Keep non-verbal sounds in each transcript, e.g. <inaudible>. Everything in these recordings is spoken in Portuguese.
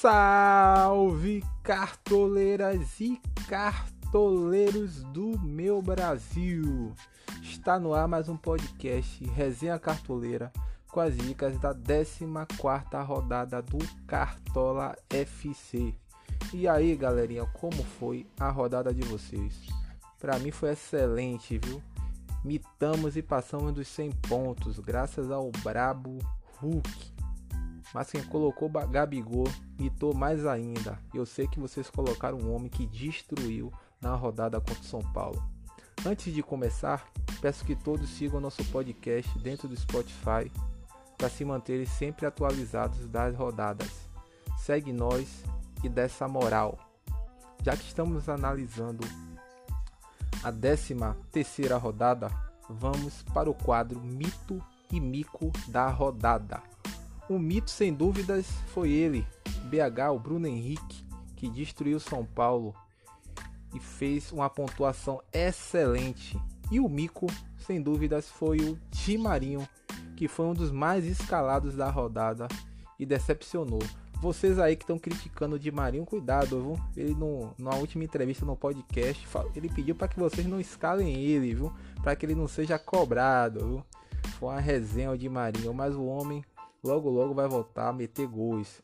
Salve cartoleiras e cartoleiros do meu Brasil! Está no ar mais um podcast Resenha Cartoleira com as dicas da 14 rodada do Cartola FC. E aí, galerinha, como foi a rodada de vocês? Para mim foi excelente, viu? Mitamos e passamos dos 100 pontos graças ao brabo Hulk. Mas quem colocou Gabigol mitou mais ainda. Eu sei que vocês colocaram um homem que destruiu na rodada contra o São Paulo. Antes de começar, peço que todos sigam nosso podcast dentro do Spotify para se manterem sempre atualizados das rodadas. Segue nós e dessa moral. Já que estamos analisando a 13 terceira rodada, vamos para o quadro Mito e Mico da rodada. O mito, sem dúvidas, foi ele, BH, o Bruno Henrique, que destruiu São Paulo e fez uma pontuação excelente. E o mico, sem dúvidas, foi o Tim Marinho, que foi um dos mais escalados da rodada e decepcionou. Vocês aí que estão criticando o Di Marinho, cuidado, viu? Ele no, na última entrevista no podcast, ele pediu para que vocês não escalem ele, viu? Para que ele não seja cobrado, viu? Foi uma resenha o Di Marinho, mas o homem logo logo vai voltar a meter gols.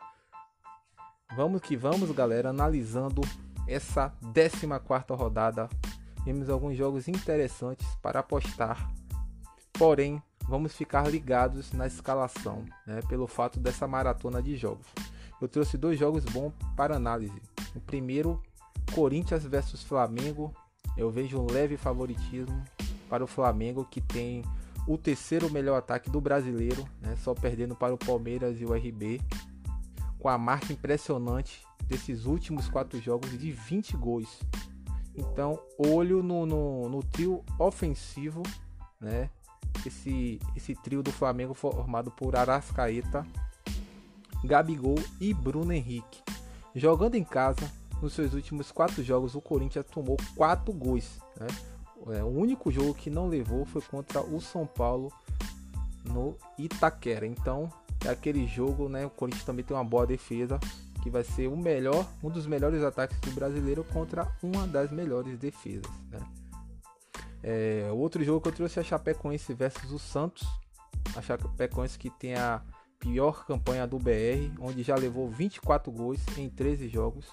Vamos que vamos, galera, analisando essa 14 rodada. Temos alguns jogos interessantes para apostar. Porém, vamos ficar ligados na escalação, né, pelo fato dessa maratona de jogos. Eu trouxe dois jogos bons para análise. O primeiro, Corinthians versus Flamengo. Eu vejo um leve favoritismo para o Flamengo que tem o terceiro melhor ataque do brasileiro, né, só perdendo para o Palmeiras e o RB, com a marca impressionante desses últimos quatro jogos de 20 gols. Então, olho no, no, no trio ofensivo, né? Esse, esse trio do Flamengo formado por Arascaeta, Gabigol e Bruno Henrique. Jogando em casa, nos seus últimos quatro jogos, o Corinthians tomou quatro gols. Né? É, o único jogo que não levou foi contra o São Paulo no Itaquera. Então, é aquele jogo, né? O Corinthians também tem uma boa defesa, que vai ser o melhor, um dos melhores ataques do brasileiro contra uma das melhores defesas, né? É, outro jogo que eu trouxe é a Chapecoense versus o Santos. A Chapecoense que tem a pior campanha do BR, onde já levou 24 gols em 13 jogos,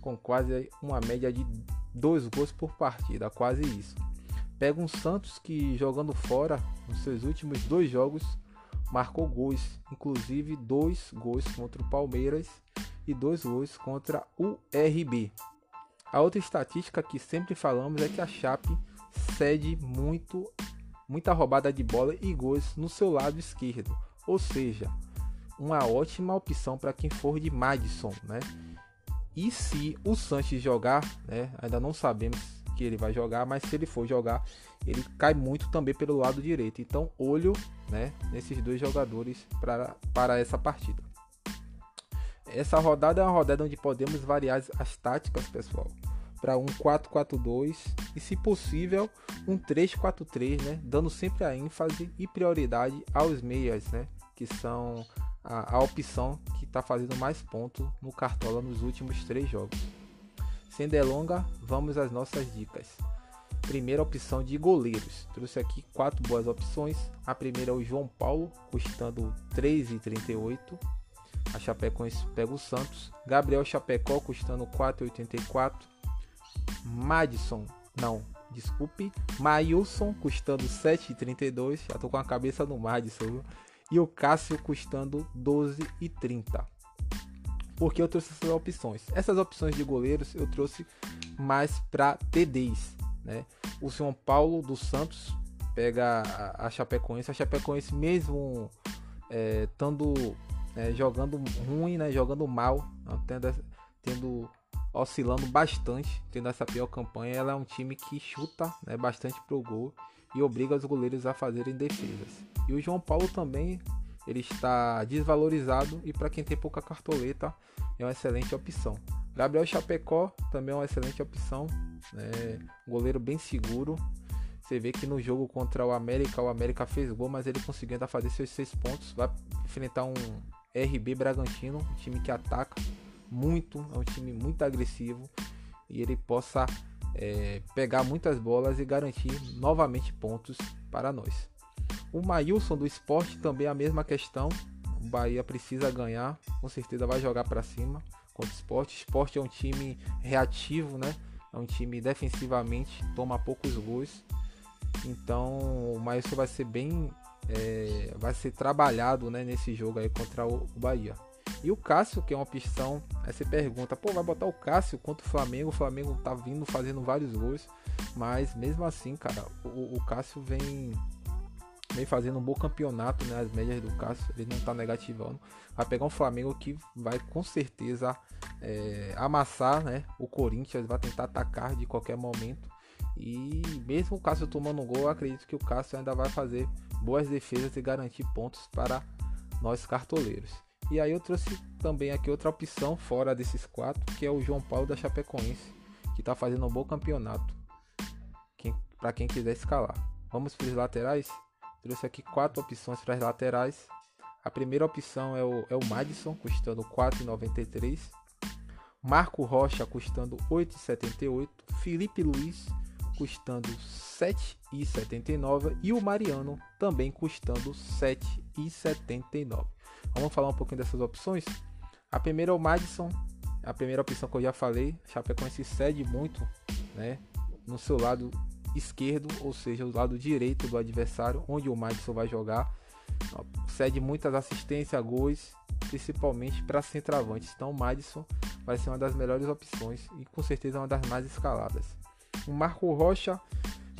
com quase uma média de 2 gols por partida, quase isso. Pega um Santos que jogando fora, nos seus últimos dois jogos, marcou gols, inclusive dois gols contra o Palmeiras e dois gols contra o RB. A outra estatística que sempre falamos é que a Chape cede muito, muita roubada de bola e gols no seu lado esquerdo, ou seja, uma ótima opção para quem for de Madison, né? E se o Sanches jogar, né? Ainda não sabemos que ele vai jogar, mas se ele for jogar, ele cai muito também pelo lado direito. Então, olho né, nesses dois jogadores para, para essa partida. Essa rodada é uma rodada onde podemos variar as táticas, pessoal, para um 4-4-2 e, se possível, um 3-4-3, né, dando sempre a ênfase e prioridade aos meias, né, que são a, a opção que está fazendo mais pontos no Cartola nos últimos três jogos. Sem delonga, vamos às nossas dicas. Primeira opção de goleiros. Trouxe aqui quatro boas opções. A primeira é o João Paulo, custando 3,38. A Chapecoense pega o Santos. Gabriel Chapecó, custando 4,84. Madison, não, desculpe. Mailson, custando 7,32. Já tô com a cabeça no Madison, viu? E o Cássio, custando 12,30 porque eu trouxe essas opções. Essas opções de goleiros eu trouxe mais para TDs, né? O São Paulo dos Santos pega a, Chapecoense, a Chapecoense mesmo é, tando é, jogando ruim, né? Jogando mal, tendo, tendo oscilando bastante, tendo essa pior campanha, ela é um time que chuta né, bastante pro gol e obriga os goleiros a fazerem defesas. E o João Paulo também ele está desvalorizado e para quem tem pouca cartoleta é uma excelente opção. Gabriel Chapecó também é uma excelente opção, né? goleiro bem seguro. Você vê que no jogo contra o América, o América fez gol, mas ele conseguiu ainda fazer seus seis pontos. Vai enfrentar um RB Bragantino, um time que ataca, muito, é um time muito agressivo e ele possa é, pegar muitas bolas e garantir novamente pontos para nós. O Maílson do esporte também é a mesma questão. O Bahia precisa ganhar, com certeza vai jogar para cima contra o esporte. O esporte é um time reativo, né? É um time defensivamente, toma poucos gols. Então o Maílson vai ser bem. É, vai ser trabalhado né, nesse jogo aí contra o, o Bahia. E o Cássio, que é uma opção, aí você pergunta, pô, vai botar o Cássio contra o Flamengo? O Flamengo tá vindo fazendo vários gols, mas mesmo assim, cara, o, o Cássio vem vem fazendo um bom campeonato, né? As médias do Cássio, ele não tá negativando. Vai pegar um Flamengo que vai com certeza é, amassar, né? O Corinthians vai tentar atacar de qualquer momento. E mesmo o Cássio tomando um gol, acredito que o Cássio ainda vai fazer boas defesas e garantir pontos para nós cartoleiros. E aí eu trouxe também aqui outra opção fora desses quatro, que é o João Paulo da Chapecoense, que está fazendo um bom campeonato. Para quem quiser escalar. Vamos para os laterais? Trouxe aqui quatro opções para as laterais. A primeira opção é o, é o Madison, custando 4,93. Marco Rocha, custando 8,78. Felipe Luiz, custando 7,79. E o Mariano, também custando 7,79. Vamos falar um pouquinho dessas opções? A primeira é o Madison, a primeira opção que eu já falei. Chapecoense cede muito né, no seu lado esquerdo, ou seja, o lado direito do adversário, onde o Madison vai jogar. Cede muitas assistências, gols, principalmente para centroavantes. Então, o Madison vai ser uma das melhores opções e com certeza uma das mais escaladas. O Marco Rocha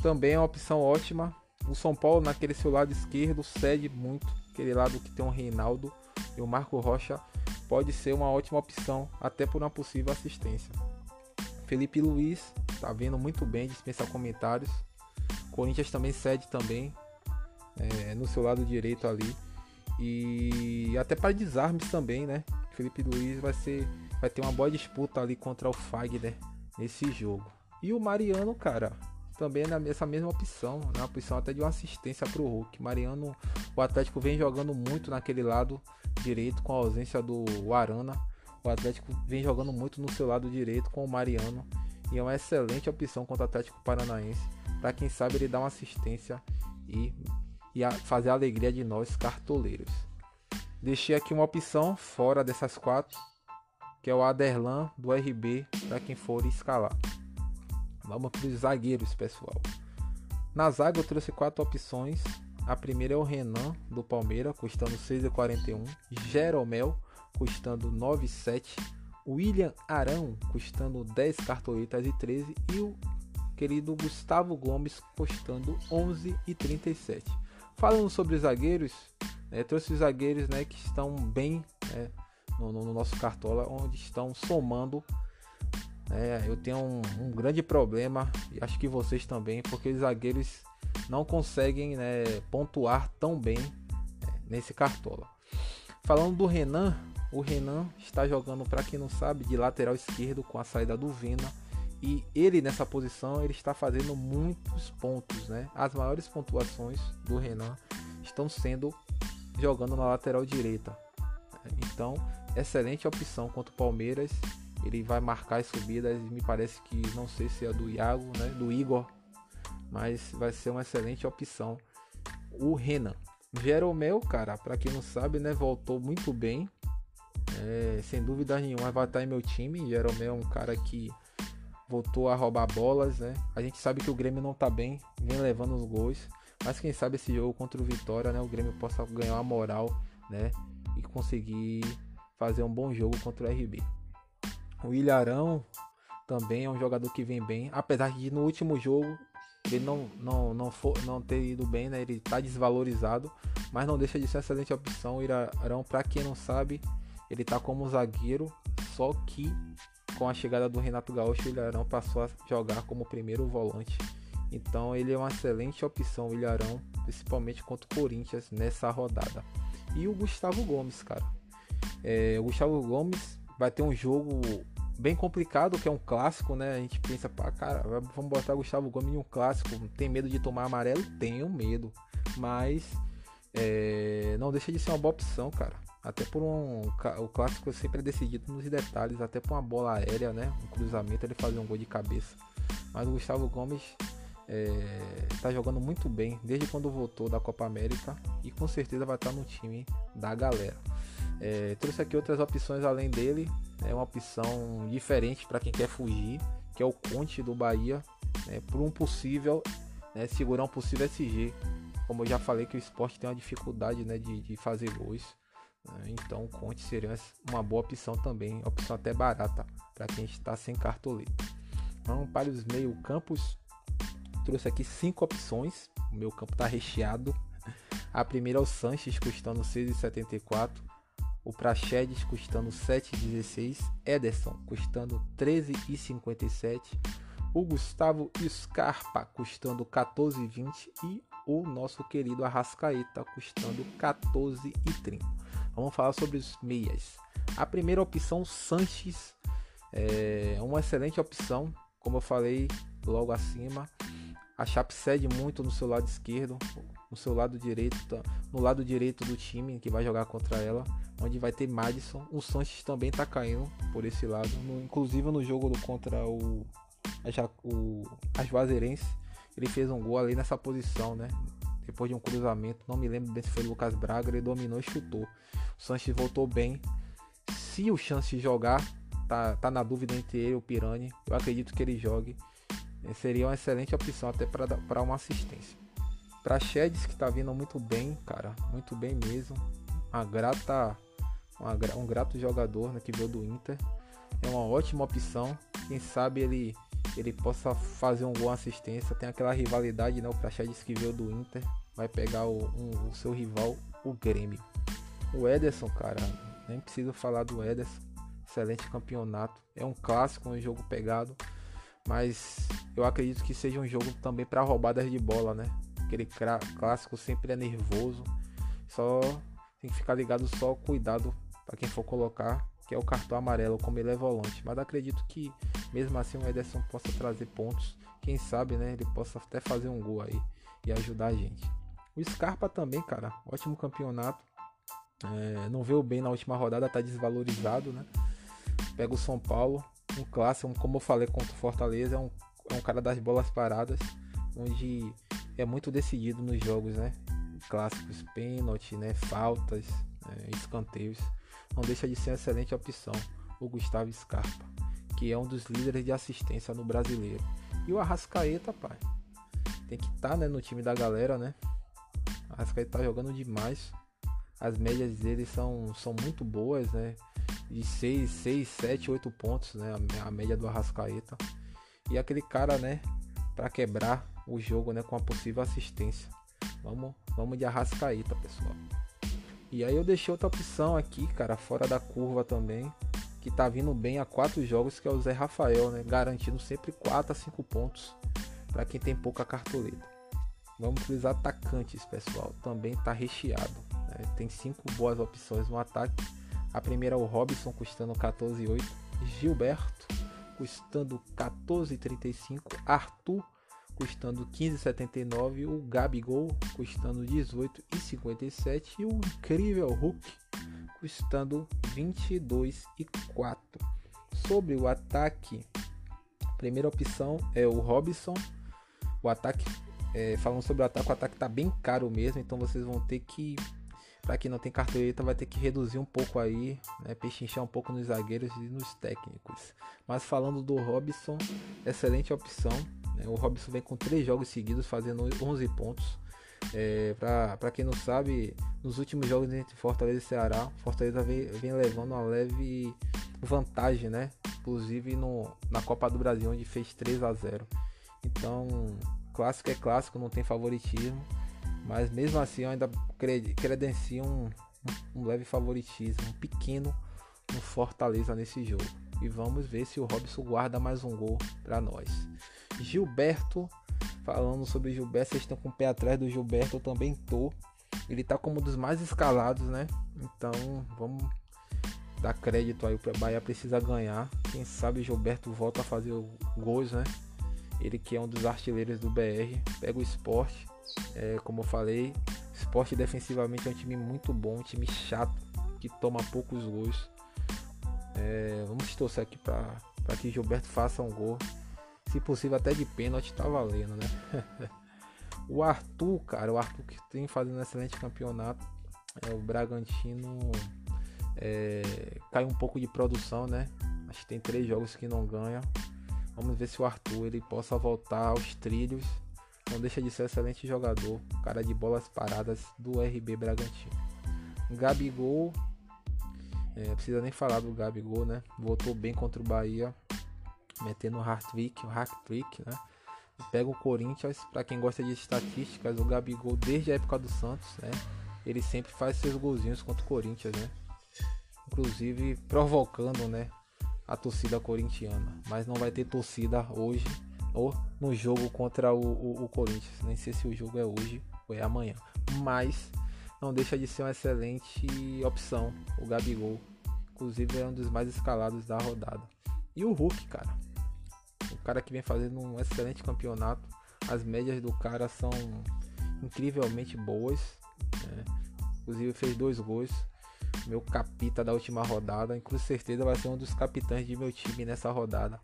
também é uma opção ótima. O São Paulo, naquele seu lado esquerdo, cede muito. Aquele lado que tem o Reinaldo e o Marco Rocha pode ser uma ótima opção, até por uma possível assistência. Felipe Luiz tá vindo muito bem, dispensa comentários. Corinthians também cede também é, no seu lado direito ali. E até para desarmes também, né? Felipe Luiz vai ser vai ter uma boa disputa ali contra o Fagner nesse jogo. E o Mariano, cara, também é nessa mesma opção, na né? opção até de uma assistência para o Hulk. Mariano, o Atlético vem jogando muito naquele lado direito com a ausência do Arana. O Atlético vem jogando muito no seu lado direito com o Mariano e é uma excelente opção contra o Atlético Paranaense. Para quem sabe ele dá uma assistência e, e a, fazer a alegria de nós cartoleiros. Deixei aqui uma opção fora dessas quatro, que é o Aderlan do RB para quem for escalar. Vamos para os zagueiros, pessoal. Na zaga eu trouxe quatro opções. A primeira é o Renan do Palmeiras, custando 6,41. Jeromel, custando 9,7. William Arão, custando 10 cartoletas e 13. E o querido Gustavo Gomes, custando 11,37. Falando sobre os zagueiros, né, trouxe os zagueiros né, que estão bem né, no, no, nosso cartola, onde estão somando é, eu tenho um, um, grande problema, e acho que vocês também, porque os zagueiros não conseguem né, pontuar tão bem é, nesse cartola. Falando do Renan, o Renan está jogando, para quem não sabe, de lateral esquerdo com a saída do Vina. E ele nessa posição ele está fazendo muitos pontos, né? As maiores pontuações do Renan estão sendo jogando na lateral direita. Então, excelente opção contra o Palmeiras ele vai marcar as subidas me parece que não sei se é do Iago, né, do Igor, mas vai ser uma excelente opção. O Renan. Jeromel, cara, para quem não sabe, né, voltou muito bem. É, sem dúvida nenhuma vai estar em meu time. Jeromel é um cara que voltou a roubar bolas, né? A gente sabe que o Grêmio não tá bem, vem levando os gols, mas quem sabe esse jogo contra o Vitória, né, o Grêmio possa ganhar uma moral, né, e conseguir fazer um bom jogo contra o RB. O Ilharão também é um jogador que vem bem, apesar de no último jogo ele não, não, não, for, não ter ido bem, né? Ele está desvalorizado, mas não deixa de ser uma excelente opção. O Ilharão, para quem não sabe, ele está como zagueiro, só que com a chegada do Renato Gaúcho, o Ilharão passou a jogar como primeiro volante. Então ele é uma excelente opção, o Ilharão, principalmente contra o Corinthians nessa rodada. E o Gustavo Gomes, cara. É, o Gustavo Gomes vai ter um jogo bem complicado, que é um clássico, né? A gente pensa, pá, cara, vamos botar Gustavo Gomes em um clássico. Tem medo de tomar amarelo? Tenho medo. Mas é, não deixa de ser uma boa opção, cara. Até por um. O clássico sempre é decidido nos detalhes, até por uma bola aérea, né? Um cruzamento, ele fazer um gol de cabeça. Mas o Gustavo Gomes está é, jogando muito bem desde quando voltou da Copa América e com certeza vai estar no time da galera. É, trouxe aqui outras opções além dele, é uma opção diferente para quem quer fugir, que é o Conte do Bahia, né, por um possível, né, segurar um possível SG. Como eu já falei que o esporte tem uma dificuldade né, de, de fazer gols. Né, então o Conte seria uma boa opção também, opção até barata para quem está sem cartoleta. Vamos para os meio campos. Trouxe aqui cinco opções. O meu campo está recheado. A primeira é o Sanches custando 6,74. O Praxedes custando 7,16. Ederson custando 13,57. O Gustavo Scarpa custando 14,20. E o nosso querido Arrascaeta custando 14,30. Vamos falar sobre os meias. A primeira opção, Sanches, é uma excelente opção. Como eu falei logo acima, a Chape cede muito no seu lado esquerdo, no seu lado direito, no lado direito do time que vai jogar contra ela, onde vai ter Madison. O Sanches também tá caindo por esse lado, no, inclusive no jogo do, contra o, o a Juazeirense, ele fez um gol ali nessa posição, né? Depois de um cruzamento, não me lembro bem se foi o Lucas Braga, ele dominou e chutou. O Sanches voltou bem. Se o chance jogar, tá, tá na dúvida entre ele e o Pirani, eu acredito que ele jogue. Seria uma excelente opção até para uma assistência. Para Sheds que tá vindo muito bem, cara, muito bem mesmo. Uma grata, uma, um grato jogador né, que veio do Inter. É uma ótima opção. Quem sabe ele ele possa fazer um gol assistência. Tem aquela rivalidade, né? O Praxedes que veio do Inter vai pegar o, um, o seu rival, o Grêmio. O Ederson, cara, nem preciso falar do Ederson. Excelente campeonato. É um clássico, um jogo pegado. Mas eu acredito que seja um jogo também para roubadas de bola, né? Aquele clássico sempre é nervoso. Só tem que ficar ligado só cuidado para quem for colocar, que é o cartão amarelo, como ele é volante. Mas acredito que mesmo assim o Ederson possa trazer pontos. Quem sabe, né? Ele possa até fazer um gol aí e ajudar a gente. O Scarpa também, cara, ótimo campeonato. É, não veio bem na última rodada, tá desvalorizado, né? Pega o São Paulo, um clássico, como eu falei contra o Fortaleza, é um, é um cara das bolas paradas, onde é muito decidido nos jogos, né? Clássicos, pênalti, né? Faltas, é, escanteios. Não deixa de ser uma excelente opção o Gustavo Scarpa, que é um dos líderes de assistência no brasileiro. E o Arrascaeta, pai, tem que estar tá, né, no time da galera, né? O Arrascaeta tá jogando demais. As médias dele são, são muito boas, né? De 6, 6, 7, 8 pontos, né? A, a média do Arrascaeta. E aquele cara, né? Para quebrar o jogo né, com a possível assistência. Vamos, vamos de Arrascaíta, pessoal. E aí eu deixei outra opção aqui, cara, fora da curva também, que tá vindo bem a quatro jogos, que é o Zé Rafael, né? Garantindo sempre 4 a 5 pontos para quem tem pouca cartoleta. Vamos os atacantes, pessoal. Também tá recheado. Né? Tem cinco boas opções no ataque. A primeira é o Robson custando 14,8. Gilberto custando 14,35. Arthur custando 15,79, o Gabigol custando 18,57 e o incrível Hulk custando 22,4. Sobre o ataque, a primeira opção é o Robson. O ataque, é, falando sobre o ataque, o ataque tá bem caro mesmo, então vocês vão ter que para quem não tem cartoleta vai ter que reduzir um pouco aí, né, pechinchar um pouco nos zagueiros e nos técnicos. Mas falando do Robson, excelente opção. Né? O Robson vem com três jogos seguidos fazendo 11 pontos. É, para quem não sabe, nos últimos jogos entre Fortaleza e Ceará, Fortaleza vem, vem levando uma leve vantagem, né? Inclusive no, na Copa do Brasil, onde fez 3 a 0 Então, clássico é clássico, não tem favoritismo. Mas mesmo assim, eu ainda credencio um, um leve favoritismo, um pequeno no Fortaleza nesse jogo. E vamos ver se o Robson guarda mais um gol para nós. Gilberto, falando sobre Gilberto, vocês estão com o pé atrás do Gilberto, eu também tô. Ele tá como um dos mais escalados, né? Então vamos dar crédito aí para Bahia precisa ganhar. Quem sabe Gilberto volta a fazer gols, né? Ele que é um dos artilheiros do BR, pega o esporte. É, como eu falei, esporte defensivamente é um time muito bom, um time chato. que toma poucos gols. É, vamos torcer aqui para que Gilberto faça um gol. Se possível até de pênalti tá valendo, né? <laughs> o Arthur, cara, o Arthur que tem fazendo um excelente campeonato. É, o Bragantino é, cai um pouco de produção, né? Acho que tem três jogos que não ganha. Vamos ver se o Arthur ele possa voltar aos trilhos. Não deixa de ser um excelente jogador, cara de bolas paradas do RB Bragantino. Gabigol, é, precisa nem falar do Gabigol, né? Voltou bem contra o Bahia, metendo o hat-trick, o hat-trick, né? Pega o Corinthians, para quem gosta de estatísticas, o Gabigol desde a época do Santos, né? Ele sempre faz seus golzinhos contra o Corinthians, né? Inclusive provocando, né? A torcida corintiana. Mas não vai ter torcida hoje ou no jogo contra o, o, o Corinthians. Nem sei se o jogo é hoje ou é amanhã. Mas não deixa de ser uma excelente opção o Gabigol. Inclusive é um dos mais escalados da rodada. E o Hulk, cara. Cara que vem fazendo um excelente campeonato. As médias do cara são incrivelmente boas. Né? Inclusive fez dois gols. Meu capita da última rodada. Com certeza vai ser um dos capitães de meu time nessa rodada.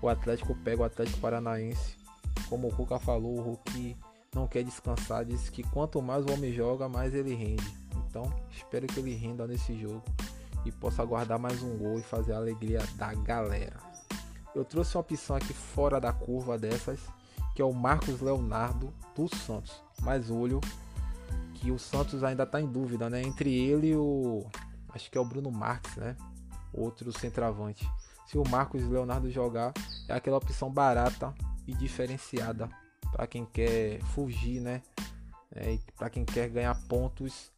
O Atlético pega o Atlético Paranaense. Como o Cuca falou, o Hulk não quer descansar. Diz que quanto mais o homem joga, mais ele rende. Então espero que ele renda nesse jogo e possa guardar mais um gol e fazer a alegria da galera. Eu trouxe uma opção aqui fora da curva dessas, que é o Marcos Leonardo do Santos. Mas olho que o Santos ainda está em dúvida, né? Entre ele e o. Acho que é o Bruno Marques, né? Outro centroavante. Se o Marcos Leonardo jogar, é aquela opção barata e diferenciada para quem quer fugir, né? É, para quem quer ganhar pontos,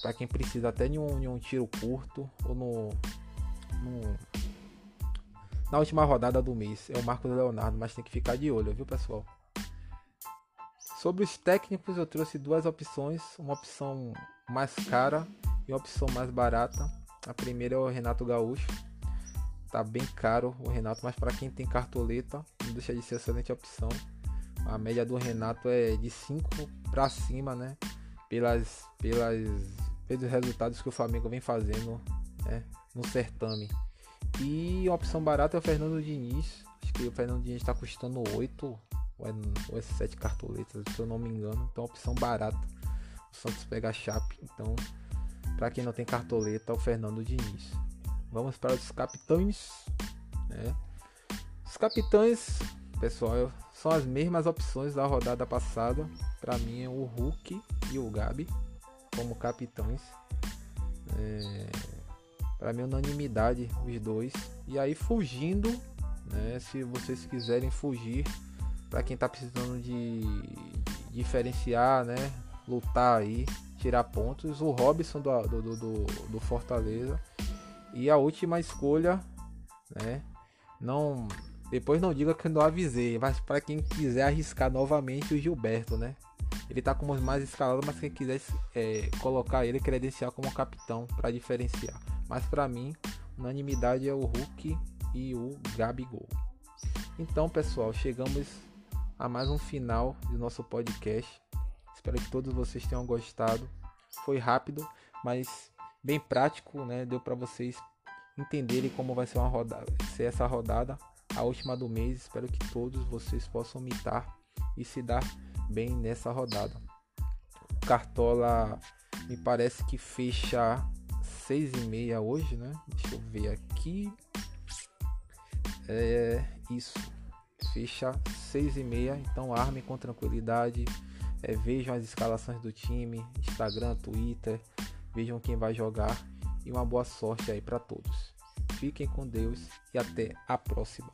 para quem precisa até de um, de um, tiro curto ou no, no, na última rodada do mês. É o Marcos Leonardo, mas tem que ficar de olho, viu, pessoal? Sobre os técnicos, eu trouxe duas opções: uma opção mais cara e uma opção mais barata. A primeira é o Renato Gaúcho. Tá bem caro o Renato, mas para quem tem cartoleta, não deixa de ser excelente opção. A média do Renato é de 5 para cima, né? Pelas, pelas, pelos resultados que o Flamengo vem fazendo né? no certame. E a opção barata é o Fernando Diniz. Acho que o Fernando Diniz está custando 8 ou é, ou é 7 cartoletas, se eu não me engano. Então, opção barata. O Santos pega a Chape. Então, para quem não tem cartoleta, é o Fernando Diniz. Vamos para os capitães. Né? Os capitães, pessoal, são as mesmas opções da rodada passada. Para mim, é o Hulk e o Gabi como capitães. É, para mim, unanimidade os dois. E aí, fugindo, né, se vocês quiserem fugir, para quem tá precisando de, diferenciar, né? Lutar aí, tirar pontos. O Robson do, do, do, do Fortaleza. E a última escolha, né? Não. Depois não diga que eu não avisei, mas para quem quiser arriscar novamente o Gilberto, né? Ele tá como mais escalado, mas quem quiser é, colocar ele, credenciar como capitão para diferenciar. Mas para mim, unanimidade é o Hulk e o Gabigol. Então, pessoal, chegamos a mais um final do nosso podcast. Espero que todos vocês tenham gostado. Foi rápido, mas bem prático, né? Deu para vocês entenderem como vai ser uma rodada, ser essa rodada, a última do mês. Espero que todos vocês possam mitar e se dar bem nessa rodada. Cartola me parece que fecha seis e meia hoje, né? Deixa eu ver aqui. É isso fecha 6 e meia, então armem com tranquilidade, é, vejam as escalações do time, Instagram, Twitter, vejam quem vai jogar e uma boa sorte aí para todos. Fiquem com Deus e até a próxima.